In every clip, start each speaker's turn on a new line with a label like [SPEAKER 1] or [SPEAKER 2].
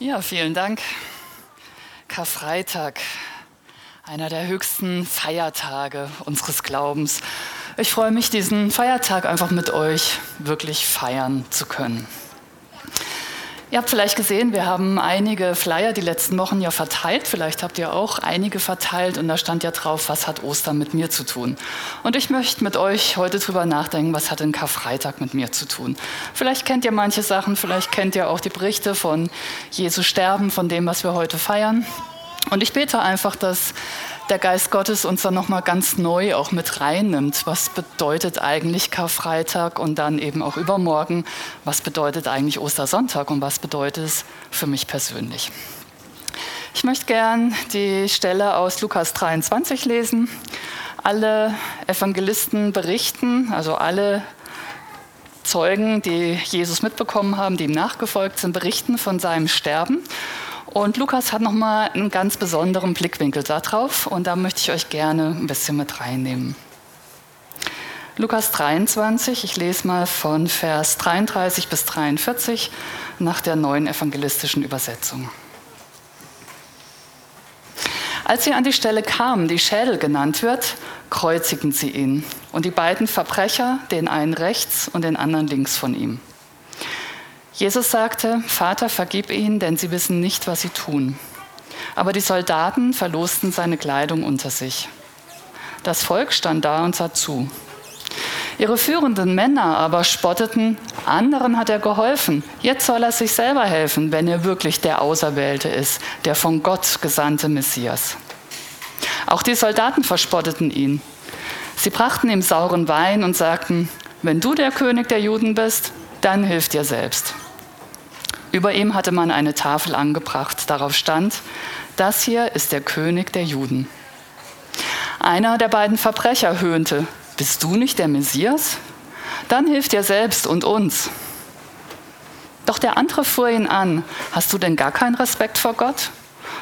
[SPEAKER 1] Ja, vielen Dank. Karfreitag, einer der höchsten Feiertage unseres Glaubens. Ich freue mich, diesen Feiertag einfach mit euch wirklich feiern zu können. Ihr habt vielleicht gesehen, wir haben einige Flyer die letzten Wochen ja verteilt. Vielleicht habt ihr auch einige verteilt und da stand ja drauf, was hat Ostern mit mir zu tun. Und ich möchte mit euch heute drüber nachdenken, was hat denn Karfreitag mit mir zu tun. Vielleicht kennt ihr manche Sachen, vielleicht kennt ihr auch die Berichte von Jesu Sterben, von dem, was wir heute feiern. Und ich bete einfach, dass der Geist Gottes uns dann nochmal ganz neu auch mit reinnimmt. Was bedeutet eigentlich Karfreitag und dann eben auch übermorgen? Was bedeutet eigentlich Ostersonntag und was bedeutet es für mich persönlich? Ich möchte gern die Stelle aus Lukas 23 lesen. Alle Evangelisten berichten, also alle Zeugen, die Jesus mitbekommen haben, die ihm nachgefolgt sind, berichten von seinem Sterben. Und Lukas hat nochmal einen ganz besonderen Blickwinkel darauf und da möchte ich euch gerne ein bisschen mit reinnehmen. Lukas 23, ich lese mal von Vers 33 bis 43 nach der neuen evangelistischen Übersetzung. Als sie an die Stelle kamen, die Schädel genannt wird, kreuzigen sie ihn und die beiden Verbrecher, den einen rechts und den anderen links von ihm. Jesus sagte, Vater, vergib ihnen, denn sie wissen nicht, was sie tun. Aber die Soldaten verlosten seine Kleidung unter sich. Das Volk stand da und sah zu. Ihre führenden Männer aber spotteten, anderen hat er geholfen, jetzt soll er sich selber helfen, wenn er wirklich der Auserwählte ist, der von Gott gesandte Messias. Auch die Soldaten verspotteten ihn. Sie brachten ihm sauren Wein und sagten, wenn du der König der Juden bist, dann hilf dir selbst. Über ihm hatte man eine Tafel angebracht. Darauf stand, das hier ist der König der Juden. Einer der beiden Verbrecher höhnte, bist du nicht der Messias? Dann hilf dir selbst und uns. Doch der andere fuhr ihn an, hast du denn gar keinen Respekt vor Gott?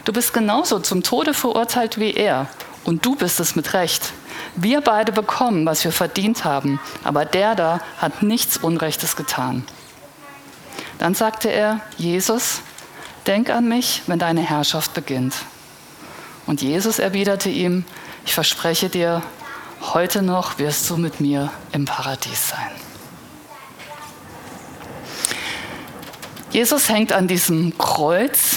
[SPEAKER 1] Du bist genauso zum Tode verurteilt wie er und du bist es mit Recht. Wir beide bekommen, was wir verdient haben, aber der da hat nichts Unrechtes getan. Dann sagte er, Jesus, denk an mich, wenn deine Herrschaft beginnt. Und Jesus erwiderte ihm, ich verspreche dir, heute noch wirst du mit mir im Paradies sein. Jesus hängt an diesem Kreuz,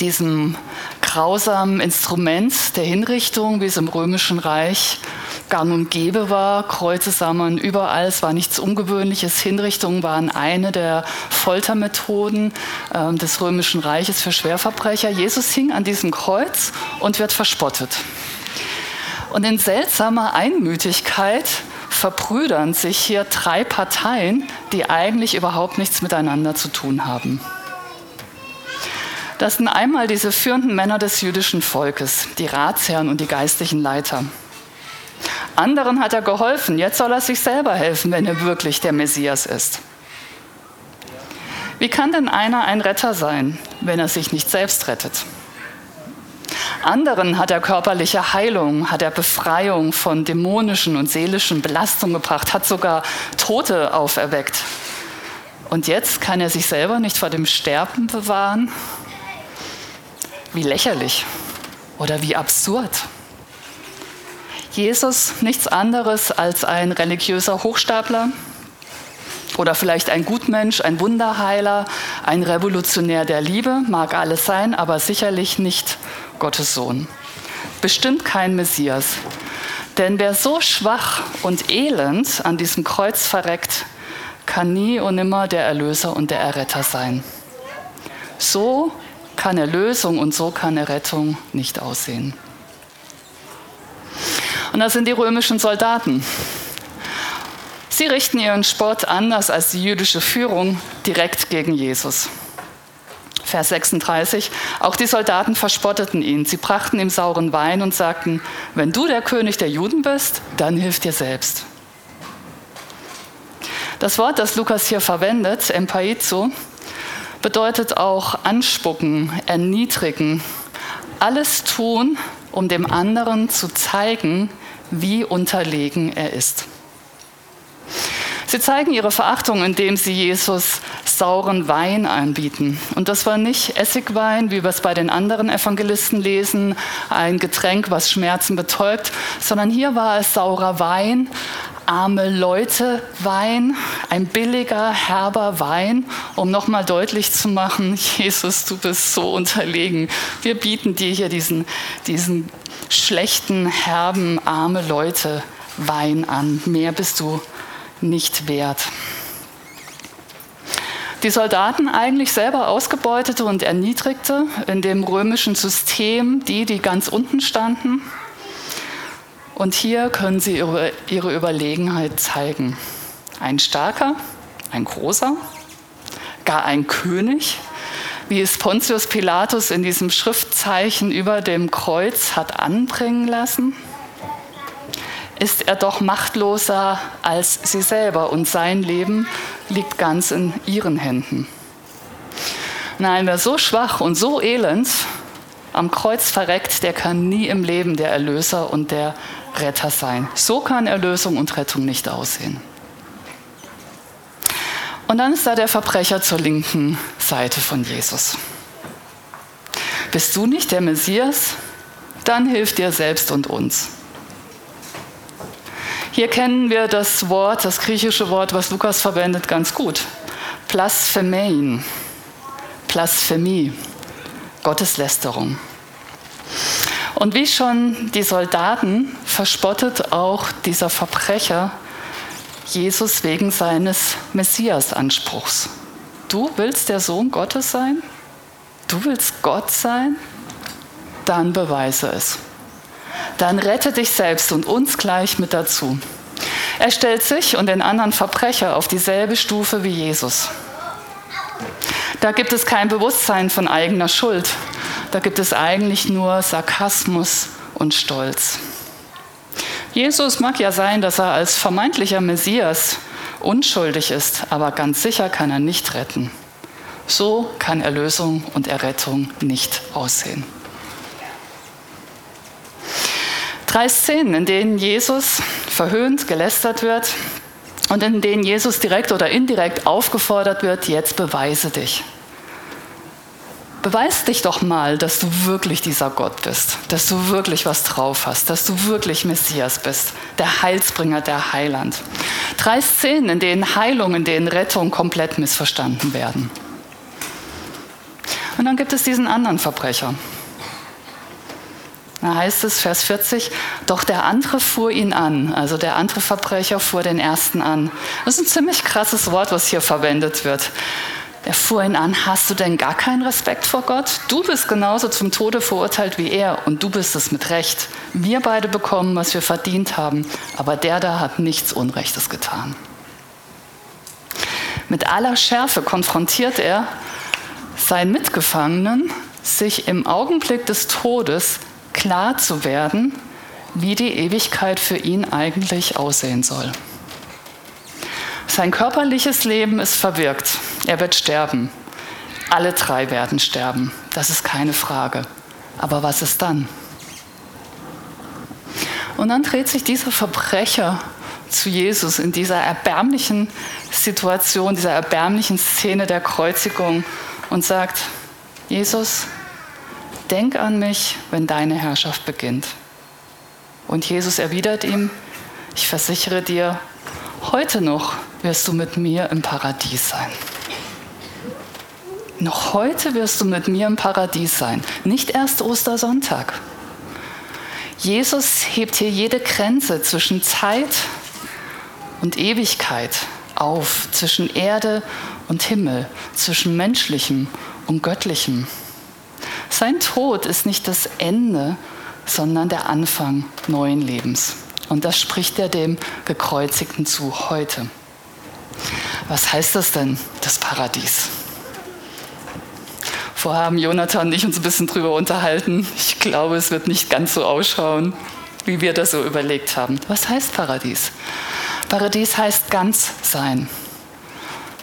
[SPEAKER 1] diesem grausamen Instrument der Hinrichtung, wie es im römischen Reich gang und gäbe war. Kreuze sah man überall, es war nichts Ungewöhnliches. Hinrichtungen waren eine der Foltermethoden äh, des Römischen Reiches für Schwerverbrecher. Jesus hing an diesem Kreuz und wird verspottet. Und in seltsamer Einmütigkeit verbrüdern sich hier drei Parteien, die eigentlich überhaupt nichts miteinander zu tun haben. Das sind einmal diese führenden Männer des jüdischen Volkes, die Ratsherren und die geistlichen Leiter. Anderen hat er geholfen, jetzt soll er sich selber helfen, wenn er wirklich der Messias ist. Wie kann denn einer ein Retter sein, wenn er sich nicht selbst rettet? Anderen hat er körperliche Heilung, hat er Befreiung von dämonischen und seelischen Belastungen gebracht, hat sogar Tote auferweckt. Und jetzt kann er sich selber nicht vor dem Sterben bewahren? Wie lächerlich oder wie absurd. Jesus nichts anderes als ein religiöser Hochstapler oder vielleicht ein Gutmensch, ein Wunderheiler, ein Revolutionär der Liebe, mag alles sein, aber sicherlich nicht Gottes Sohn. Bestimmt kein Messias. Denn wer so schwach und elend an diesem Kreuz verreckt, kann nie und nimmer der Erlöser und der Erretter sein. So kann Erlösung und so kann Errettung nicht aussehen. Und das sind die römischen Soldaten. Sie richten ihren Spott anders als die jüdische Führung direkt gegen Jesus. Vers 36. Auch die Soldaten verspotteten ihn. Sie brachten ihm sauren Wein und sagten, wenn du der König der Juden bist, dann hilf dir selbst. Das Wort, das Lukas hier verwendet, empaizo, bedeutet auch anspucken, erniedrigen, alles tun, um dem anderen zu zeigen, wie unterlegen er ist. Sie zeigen ihre Verachtung, indem sie Jesus sauren Wein anbieten. Und das war nicht Essigwein, wie wir es bei den anderen Evangelisten lesen, ein Getränk, was Schmerzen betäubt, sondern hier war es saurer Wein, arme Leute Wein, ein billiger, herber Wein, um nochmal deutlich zu machen, Jesus, du bist so unterlegen. Wir bieten dir hier diesen, diesen schlechten, herben, arme Leute Wein an. Mehr bist du nicht wert. Die Soldaten eigentlich selber ausgebeutete und erniedrigte in dem römischen System die, die ganz unten standen. Und hier können sie ihre, ihre Überlegenheit zeigen. Ein starker, ein großer, gar ein König, wie es Pontius Pilatus in diesem Schriftzeichen über dem Kreuz hat anbringen lassen, ist er doch machtloser als sie selber und sein Leben liegt ganz in ihren Händen. Nein, wer so schwach und so elend am Kreuz verreckt, der kann nie im Leben der Erlöser und der Retter sein. So kann Erlösung und Rettung nicht aussehen. Und dann ist da der Verbrecher zur linken Seite von Jesus. Bist du nicht der Messias? Dann hilf dir selbst und uns. Hier kennen wir das Wort, das griechische Wort, was Lukas verwendet, ganz gut. Blasphemein, Blasphemie, Gotteslästerung. Und wie schon die Soldaten verspottet auch dieser Verbrecher Jesus wegen seines Messias-Anspruchs. Du willst der Sohn Gottes sein? Du willst Gott sein? Dann beweise es. Dann rette dich selbst und uns gleich mit dazu. Er stellt sich und den anderen Verbrecher auf dieselbe Stufe wie Jesus. Da gibt es kein Bewusstsein von eigener Schuld, da gibt es eigentlich nur Sarkasmus und Stolz. Jesus mag ja sein, dass er als vermeintlicher Messias unschuldig ist, aber ganz sicher kann er nicht retten. So kann Erlösung und Errettung nicht aussehen. Drei Szenen, in denen Jesus verhöhnt, gelästert wird und in denen Jesus direkt oder indirekt aufgefordert wird, jetzt beweise dich. Beweis dich doch mal, dass du wirklich dieser Gott bist, dass du wirklich was drauf hast, dass du wirklich Messias bist, der Heilsbringer, der Heiland. Drei Szenen, in denen Heilung, in denen Rettung komplett missverstanden werden. Und dann gibt es diesen anderen Verbrecher. Da heißt es, Vers 40, doch der andere fuhr ihn an, also der andere Verbrecher fuhr den ersten an. Das ist ein ziemlich krasses Wort, was hier verwendet wird. Er fuhr ihn an, hast du denn gar keinen Respekt vor Gott? Du bist genauso zum Tode verurteilt wie er und du bist es mit Recht. Wir beide bekommen, was wir verdient haben, aber der da hat nichts Unrechtes getan. Mit aller Schärfe konfrontiert er seinen Mitgefangenen, sich im Augenblick des Todes klar zu werden, wie die Ewigkeit für ihn eigentlich aussehen soll. Sein körperliches Leben ist verwirkt. Er wird sterben. Alle drei werden sterben. Das ist keine Frage. Aber was ist dann? Und dann dreht sich dieser Verbrecher zu Jesus in dieser erbärmlichen Situation, dieser erbärmlichen Szene der Kreuzigung und sagt, Jesus, denk an mich, wenn deine Herrschaft beginnt. Und Jesus erwidert ihm, ich versichere dir, heute noch wirst du mit mir im Paradies sein. Noch heute wirst du mit mir im Paradies sein, nicht erst Ostersonntag. Jesus hebt hier jede Grenze zwischen Zeit und Ewigkeit auf, zwischen Erde und Himmel, zwischen menschlichem und göttlichem. Sein Tod ist nicht das Ende, sondern der Anfang neuen Lebens. Und das spricht er dem Gekreuzigten zu heute. Was heißt das denn, das Paradies? Vorher haben Jonathan und ich uns ein bisschen drüber unterhalten. Ich glaube, es wird nicht ganz so ausschauen, wie wir das so überlegt haben. Was heißt Paradies? Paradies heißt ganz sein.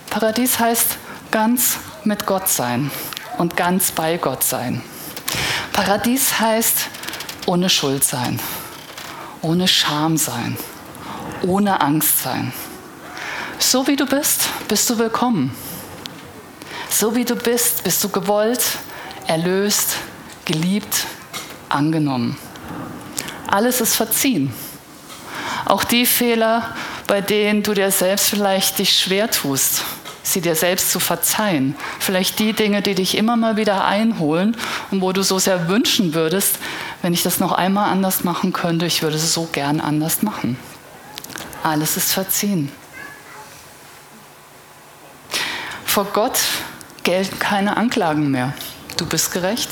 [SPEAKER 1] Paradies heißt ganz mit Gott sein und ganz bei Gott sein. Paradies heißt ohne Schuld sein, ohne Scham sein, ohne Angst sein. So wie du bist, bist du willkommen. So wie du bist, bist du gewollt, erlöst, geliebt, angenommen. Alles ist verziehen. Auch die Fehler, bei denen du dir selbst vielleicht dich schwer tust, sie dir selbst zu verzeihen. Vielleicht die Dinge, die dich immer mal wieder einholen und wo du so sehr wünschen würdest, wenn ich das noch einmal anders machen könnte, ich würde es so gern anders machen. Alles ist verziehen. Vor Gott gelten keine Anklagen mehr. Du bist gerecht.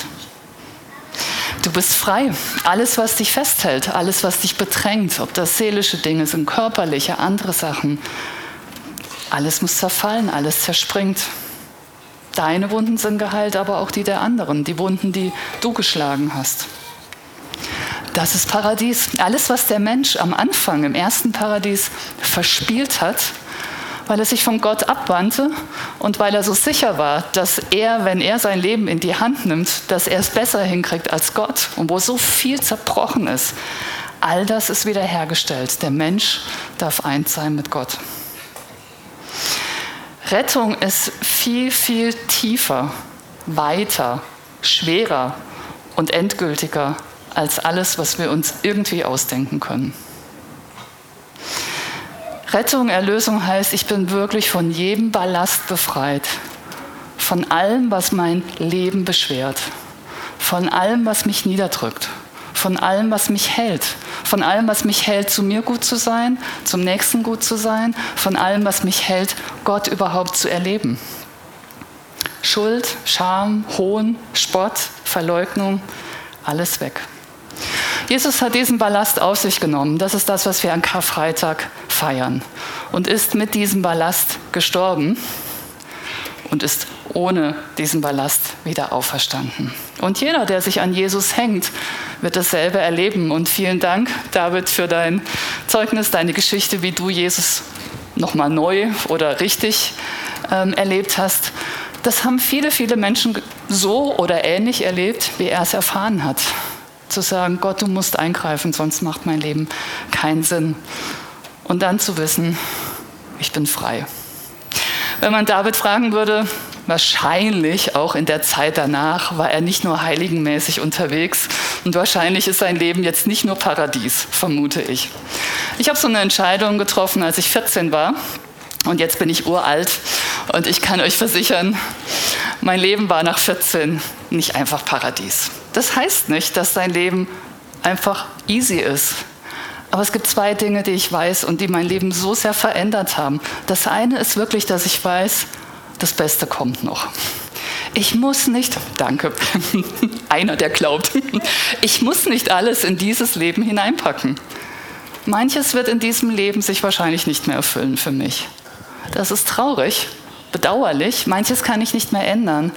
[SPEAKER 1] Du bist frei. Alles, was dich festhält, alles, was dich bedrängt, ob das seelische Dinge sind, körperliche, andere Sachen, alles muss zerfallen, alles zerspringt. Deine Wunden sind geheilt, aber auch die der anderen, die Wunden, die du geschlagen hast. Das ist Paradies. Alles, was der Mensch am Anfang, im ersten Paradies, verspielt hat, weil er sich von Gott abwandte und weil er so sicher war, dass er, wenn er sein Leben in die Hand nimmt, dass er es besser hinkriegt als Gott und wo so viel zerbrochen ist. All das ist wiederhergestellt. Der Mensch darf eins sein mit Gott. Rettung ist viel, viel tiefer, weiter, schwerer und endgültiger als alles, was wir uns irgendwie ausdenken können. Rettung, Erlösung heißt, ich bin wirklich von jedem Ballast befreit, von allem, was mein Leben beschwert, von allem, was mich niederdrückt, von allem, was mich hält, von allem, was mich hält, zu mir gut zu sein, zum Nächsten gut zu sein, von allem, was mich hält, Gott überhaupt zu erleben. Schuld, Scham, Hohn, Spott, Verleugnung, alles weg. Jesus hat diesen Ballast auf sich genommen. Das ist das, was wir an Karfreitag feiern. Und ist mit diesem Ballast gestorben und ist ohne diesen Ballast wieder auferstanden. Und jeder, der sich an Jesus hängt, wird dasselbe erleben. Und vielen Dank, David, für dein Zeugnis, deine Geschichte, wie du Jesus nochmal neu oder richtig ähm, erlebt hast. Das haben viele, viele Menschen so oder ähnlich erlebt, wie er es erfahren hat zu sagen, Gott, du musst eingreifen, sonst macht mein Leben keinen Sinn. Und dann zu wissen, ich bin frei. Wenn man David fragen würde, wahrscheinlich auch in der Zeit danach war er nicht nur heiligenmäßig unterwegs und wahrscheinlich ist sein Leben jetzt nicht nur Paradies, vermute ich. Ich habe so eine Entscheidung getroffen, als ich 14 war und jetzt bin ich uralt und ich kann euch versichern, mein Leben war nach 14 nicht einfach Paradies. Das heißt nicht, dass dein Leben einfach easy ist. Aber es gibt zwei Dinge, die ich weiß und die mein Leben so sehr verändert haben. Das eine ist wirklich, dass ich weiß, das Beste kommt noch. Ich muss nicht, danke, einer, der glaubt, ich muss nicht alles in dieses Leben hineinpacken. Manches wird in diesem Leben sich wahrscheinlich nicht mehr erfüllen für mich. Das ist traurig, bedauerlich, manches kann ich nicht mehr ändern,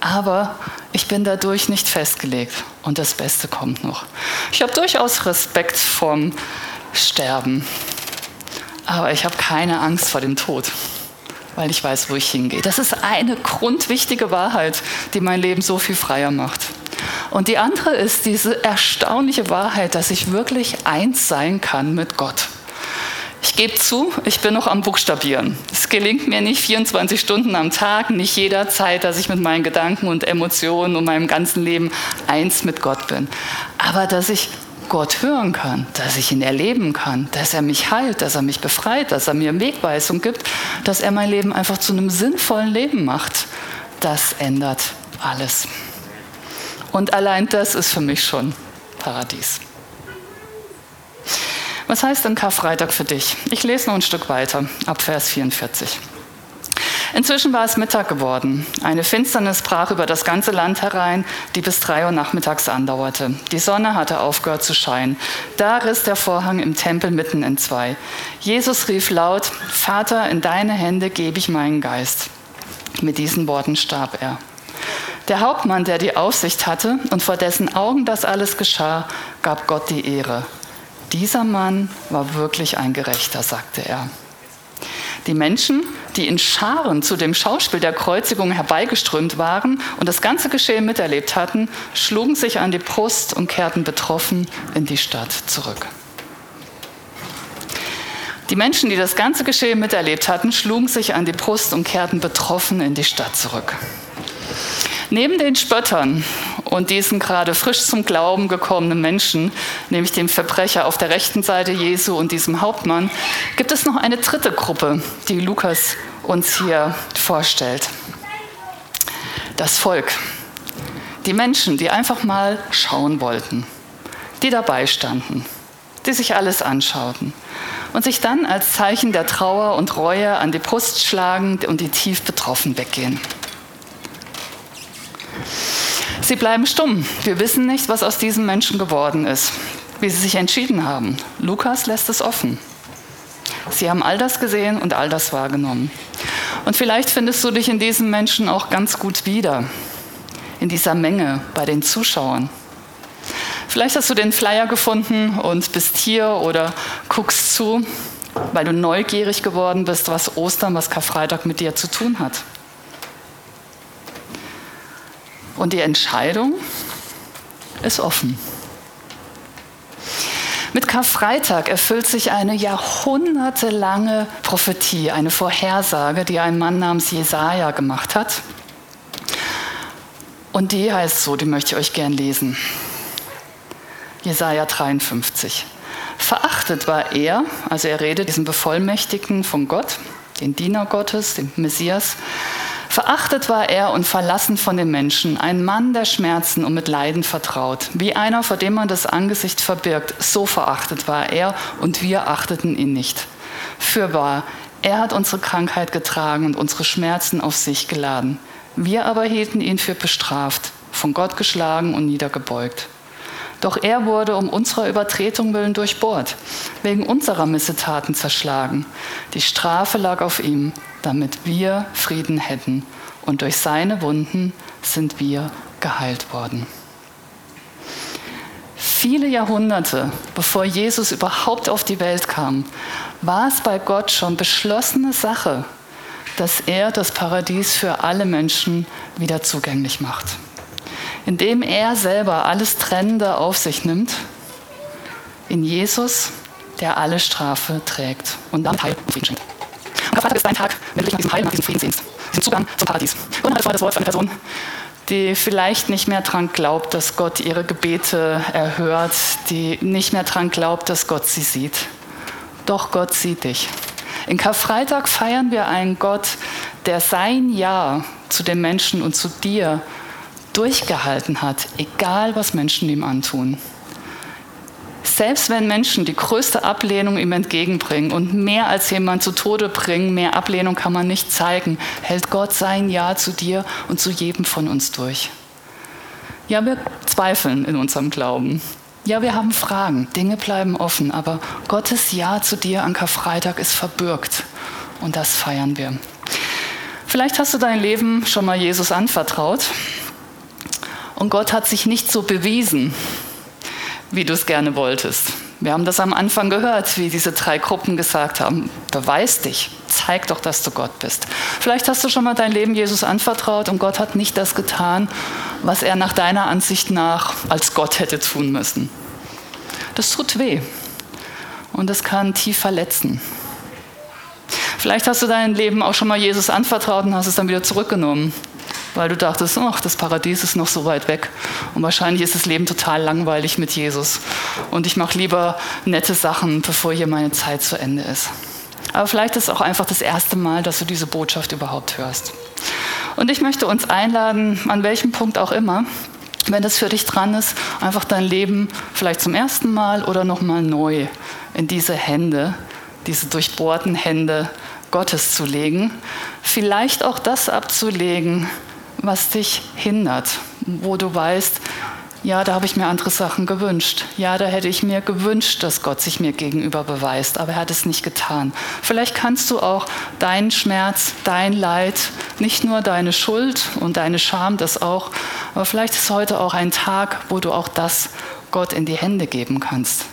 [SPEAKER 1] aber ich bin dadurch nicht festgelegt und das Beste kommt noch. Ich habe durchaus Respekt vorm Sterben, aber ich habe keine Angst vor dem Tod, weil ich weiß, wo ich hingehe. Das ist eine grundwichtige Wahrheit, die mein Leben so viel freier macht. Und die andere ist diese erstaunliche Wahrheit, dass ich wirklich eins sein kann mit Gott. Ich gebe zu, ich bin noch am Buchstabieren. Es gelingt mir nicht 24 Stunden am Tag, nicht jederzeit, dass ich mit meinen Gedanken und Emotionen und meinem ganzen Leben eins mit Gott bin. Aber dass ich Gott hören kann, dass ich ihn erleben kann, dass er mich heilt, dass er mich befreit, dass er mir Wegweisung gibt, dass er mein Leben einfach zu einem sinnvollen Leben macht, das ändert alles. Und allein das ist für mich schon Paradies. Was heißt denn Karfreitag für dich? Ich lese noch ein Stück weiter, ab Vers 44. Inzwischen war es Mittag geworden. Eine Finsternis brach über das ganze Land herein, die bis drei Uhr nachmittags andauerte. Die Sonne hatte aufgehört zu scheinen. Da riss der Vorhang im Tempel mitten in zwei. Jesus rief laut, Vater, in deine Hände gebe ich meinen Geist. Mit diesen Worten starb er. Der Hauptmann, der die Aufsicht hatte und vor dessen Augen das alles geschah, gab Gott die Ehre. Dieser Mann war wirklich ein Gerechter, sagte er. Die Menschen, die in Scharen zu dem Schauspiel der Kreuzigung herbeigeströmt waren und das ganze Geschehen miterlebt hatten, schlugen sich an die Brust und kehrten betroffen in die Stadt zurück. Die Menschen, die das ganze Geschehen miterlebt hatten, schlugen sich an die Brust und kehrten betroffen in die Stadt zurück. Neben den Spöttern und diesen gerade frisch zum Glauben gekommenen Menschen, nämlich dem Verbrecher auf der rechten Seite Jesu und diesem Hauptmann, gibt es noch eine dritte Gruppe, die Lukas uns hier vorstellt. Das Volk. Die Menschen, die einfach mal schauen wollten, die dabei standen, die sich alles anschauten und sich dann als Zeichen der Trauer und Reue an die Brust schlagen und die tief betroffen weggehen. Sie bleiben stumm. Wir wissen nicht, was aus diesen Menschen geworden ist, wie sie sich entschieden haben. Lukas lässt es offen. Sie haben all das gesehen und all das wahrgenommen. Und vielleicht findest du dich in diesen Menschen auch ganz gut wieder, in dieser Menge bei den Zuschauern. Vielleicht hast du den Flyer gefunden und bist hier oder guckst zu, weil du neugierig geworden bist, was Ostern, was Karfreitag mit dir zu tun hat. Und die Entscheidung ist offen. Mit Karfreitag erfüllt sich eine jahrhundertelange Prophetie, eine Vorhersage, die ein Mann namens Jesaja gemacht hat. Und die heißt so, die möchte ich euch gern lesen. Jesaja 53. Verachtet war er, also er redet diesen Bevollmächtigten von Gott, den Diener Gottes, den Messias, Verachtet war er und verlassen von den Menschen, ein Mann der Schmerzen und mit Leiden vertraut. Wie einer, vor dem man das Angesicht verbirgt, so verachtet war er und wir achteten ihn nicht. Fürwahr, er hat unsere Krankheit getragen und unsere Schmerzen auf sich geladen. Wir aber hielten ihn für bestraft, von Gott geschlagen und niedergebeugt. Doch er wurde um unserer Übertretung willen durchbohrt, wegen unserer Missetaten zerschlagen. Die Strafe lag auf ihm, damit wir Frieden hätten. Und durch seine Wunden sind wir geheilt worden. Viele Jahrhunderte, bevor Jesus überhaupt auf die Welt kam, war es bei Gott schon beschlossene Sache, dass er das Paradies für alle Menschen wieder zugänglich macht indem er selber alles Trennende auf sich nimmt, in Jesus, der alle Strafe trägt und damit Heil und Frieden schenkt. Und Karfreitag ist dein Tag, wenn du dich nach diesem Heil, nach diesem Frieden sehnst, diesen Zugang zum Paradies. Und das war das Wort für eine Person, die vielleicht nicht mehr daran glaubt, dass Gott ihre Gebete erhört, die nicht mehr daran glaubt, dass Gott sie sieht. Doch Gott sieht dich. In Karfreitag feiern wir einen Gott, der sein Ja zu den Menschen und zu dir durchgehalten hat, egal was Menschen ihm antun. Selbst wenn Menschen die größte Ablehnung ihm entgegenbringen und mehr als jemand zu Tode bringen, mehr Ablehnung kann man nicht zeigen, hält Gott sein Ja zu dir und zu jedem von uns durch. Ja, wir zweifeln in unserem Glauben. Ja, wir haben Fragen, Dinge bleiben offen, aber Gottes Ja zu dir an Karfreitag ist verbürgt und das feiern wir. Vielleicht hast du dein Leben schon mal Jesus anvertraut und Gott hat sich nicht so bewiesen, wie du es gerne wolltest. Wir haben das am Anfang gehört, wie diese drei Gruppen gesagt haben, beweis dich, zeig doch, dass du Gott bist. Vielleicht hast du schon mal dein Leben Jesus anvertraut und Gott hat nicht das getan, was er nach deiner Ansicht nach als Gott hätte tun müssen. Das tut weh und das kann tief verletzen. Vielleicht hast du dein Leben auch schon mal Jesus anvertraut und hast es dann wieder zurückgenommen weil du dachtest, ach, das Paradies ist noch so weit weg und wahrscheinlich ist das Leben total langweilig mit Jesus und ich mache lieber nette Sachen, bevor hier meine Zeit zu Ende ist. Aber vielleicht ist es auch einfach das erste Mal, dass du diese Botschaft überhaupt hörst. Und ich möchte uns einladen, an welchem Punkt auch immer, wenn das für dich dran ist, einfach dein Leben vielleicht zum ersten Mal oder nochmal neu in diese Hände, diese durchbohrten Hände Gottes zu legen. Vielleicht auch das abzulegen, was dich hindert, wo du weißt, ja, da habe ich mir andere Sachen gewünscht. Ja, da hätte ich mir gewünscht, dass Gott sich mir gegenüber beweist, aber er hat es nicht getan. Vielleicht kannst du auch deinen Schmerz, dein Leid, nicht nur deine Schuld und deine Scham, das auch, aber vielleicht ist heute auch ein Tag, wo du auch das Gott in die Hände geben kannst.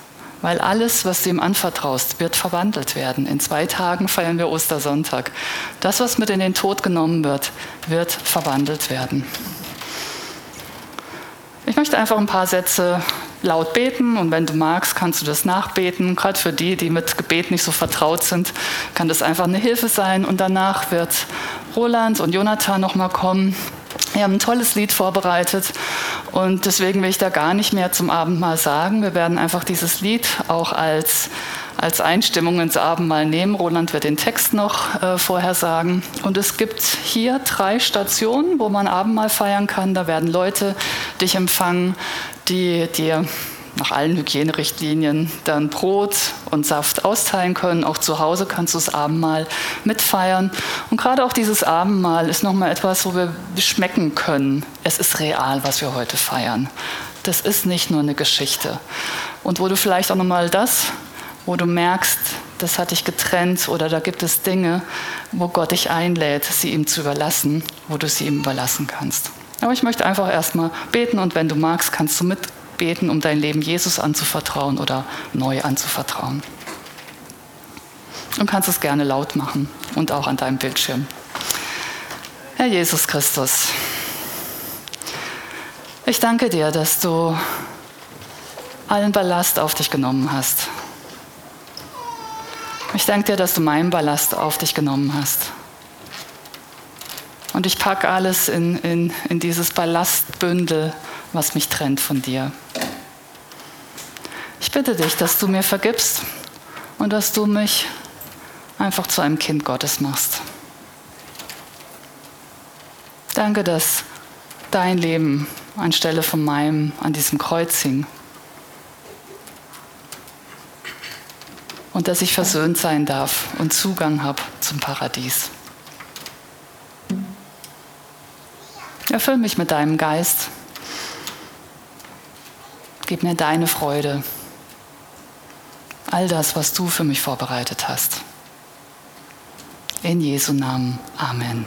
[SPEAKER 1] Weil alles, was du ihm anvertraust, wird verwandelt werden. In zwei Tagen feiern wir Ostersonntag. Das, was mit in den Tod genommen wird, wird verwandelt werden. Ich möchte einfach ein paar Sätze laut beten und wenn du magst, kannst du das nachbeten. Gerade für die, die mit Gebet nicht so vertraut sind, kann das einfach eine Hilfe sein. Und danach wird Roland und Jonathan nochmal kommen. Wir haben ein tolles Lied vorbereitet und deswegen will ich da gar nicht mehr zum Abendmahl sagen. Wir werden einfach dieses Lied auch als als Einstimmung ins Abendmahl nehmen. Roland wird den Text noch äh, vorher sagen. Und es gibt hier drei Stationen, wo man Abendmahl feiern kann. Da werden Leute dich empfangen, die dir nach allen Hygienerichtlinien dann Brot und Saft austeilen können. Auch zu Hause kannst du das Abendmahl mitfeiern. Und gerade auch dieses Abendmahl ist nochmal etwas, wo wir schmecken können. Es ist real, was wir heute feiern. Das ist nicht nur eine Geschichte. Und wo du vielleicht auch nochmal das wo du merkst, das hat dich getrennt oder da gibt es Dinge, wo Gott dich einlädt, sie ihm zu überlassen, wo du sie ihm überlassen kannst. Aber ich möchte einfach erstmal beten und wenn du magst, kannst du mitbeten, um dein Leben Jesus anzuvertrauen oder neu anzuvertrauen. Und kannst es gerne laut machen und auch an deinem Bildschirm. Herr Jesus Christus, ich danke dir, dass du allen Ballast auf dich genommen hast ich danke dir, dass du meinen Ballast auf dich genommen hast. Und ich packe alles in, in, in dieses Ballastbündel, was mich trennt von dir. Bitte dich, dass du mir vergibst und dass du mich einfach zu einem Kind Gottes machst. Danke, dass dein Leben anstelle von meinem an diesem Kreuz hing. und dass ich versöhnt sein darf und Zugang habe zum Paradies. Erfüll mich mit deinem Geist. Gib mir deine Freude. All das, was du für mich vorbereitet hast. In Jesu Namen. Amen.